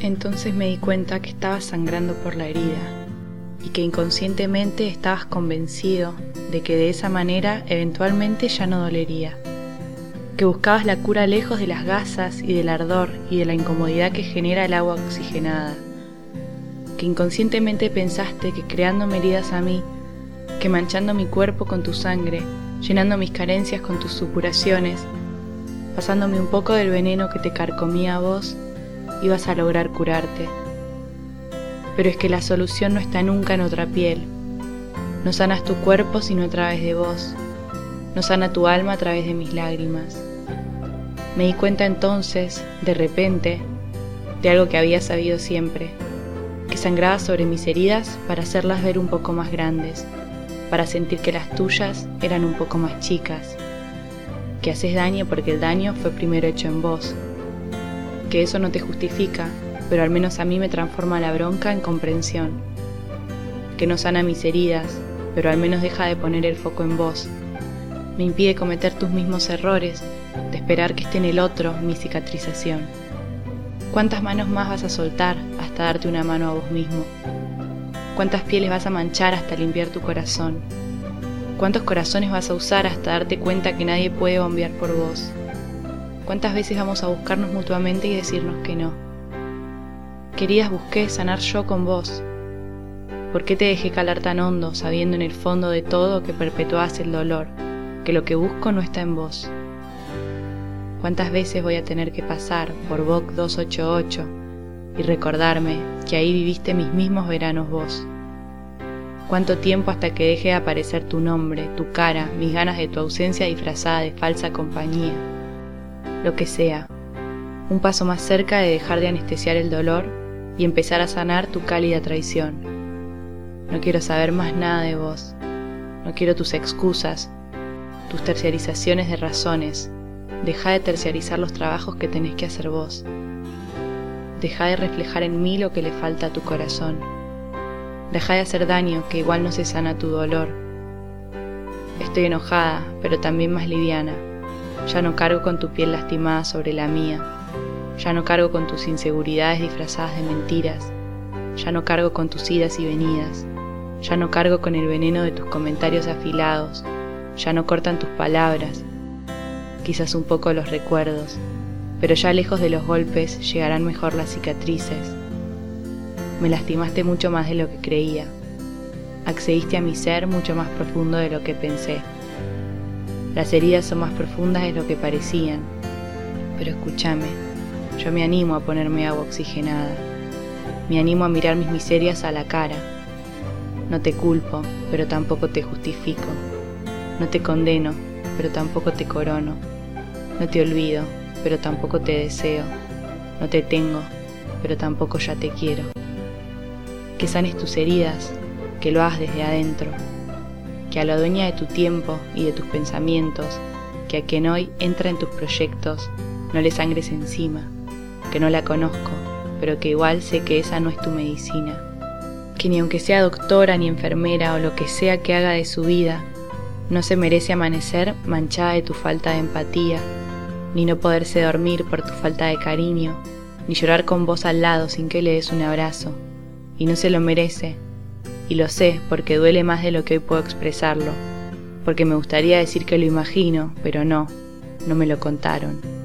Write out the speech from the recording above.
Entonces me di cuenta que estabas sangrando por la herida y que inconscientemente estabas convencido de que de esa manera eventualmente ya no dolería, que buscabas la cura lejos de las gasas y del ardor y de la incomodidad que genera el agua oxigenada, que inconscientemente pensaste que creándome heridas a mí, que manchando mi cuerpo con tu sangre, llenando mis carencias con tus supuraciones, pasándome un poco del veneno que te carcomía a vos, ibas a lograr curarte. Pero es que la solución no está nunca en otra piel. No sanas tu cuerpo sino a través de vos. No sana tu alma a través de mis lágrimas. Me di cuenta entonces, de repente, de algo que había sabido siempre, que sangraba sobre mis heridas para hacerlas ver un poco más grandes, para sentir que las tuyas eran un poco más chicas, que haces daño porque el daño fue primero hecho en vos que eso no te justifica, pero al menos a mí me transforma la bronca en comprensión, que no sana mis heridas, pero al menos deja de poner el foco en vos, me impide cometer tus mismos errores, de esperar que esté en el otro mi cicatrización. ¿Cuántas manos más vas a soltar hasta darte una mano a vos mismo? ¿Cuántas pieles vas a manchar hasta limpiar tu corazón? ¿Cuántos corazones vas a usar hasta darte cuenta que nadie puede bombear por vos? ¿Cuántas veces vamos a buscarnos mutuamente y decirnos que no? Queridas, busqué sanar yo con vos. ¿Por qué te dejé calar tan hondo, sabiendo en el fondo de todo que perpetuás el dolor, que lo que busco no está en vos? ¿Cuántas veces voy a tener que pasar por VOC 288 y recordarme que ahí viviste mis mismos veranos vos? ¿Cuánto tiempo hasta que deje de aparecer tu nombre, tu cara, mis ganas de tu ausencia disfrazada de falsa compañía? Lo que sea, un paso más cerca de dejar de anestesiar el dolor y empezar a sanar tu cálida traición. No quiero saber más nada de vos, no quiero tus excusas, tus terciarizaciones de razones, deja de terciarizar los trabajos que tenés que hacer vos. Deja de reflejar en mí lo que le falta a tu corazón. Deja de hacer daño que igual no se sana tu dolor. Estoy enojada, pero también más liviana ya no cargo con tu piel lastimada sobre la mía. Ya no cargo con tus inseguridades disfrazadas de mentiras. Ya no cargo con tus idas y venidas. Ya no cargo con el veneno de tus comentarios afilados. Ya no cortan tus palabras. Quizás un poco los recuerdos. Pero ya lejos de los golpes llegarán mejor las cicatrices. Me lastimaste mucho más de lo que creía. Accediste a mi ser mucho más profundo de lo que pensé. Las heridas son más profundas de lo que parecían. Pero escúchame, yo me animo a ponerme agua oxigenada. Me animo a mirar mis miserias a la cara. No te culpo, pero tampoco te justifico. No te condeno, pero tampoco te corono. No te olvido, pero tampoco te deseo. No te tengo, pero tampoco ya te quiero. Que sanes tus heridas, que lo hagas desde adentro que a la dueña de tu tiempo y de tus pensamientos, que a quien hoy entra en tus proyectos, no le sangres encima, que no la conozco, pero que igual sé que esa no es tu medicina, que ni aunque sea doctora ni enfermera o lo que sea que haga de su vida, no se merece amanecer manchada de tu falta de empatía, ni no poderse dormir por tu falta de cariño, ni llorar con vos al lado sin que le des un abrazo, y no se lo merece y lo sé porque duele más de lo que hoy puedo expresarlo, porque me gustaría decir que lo imagino, pero no, no me lo contaron.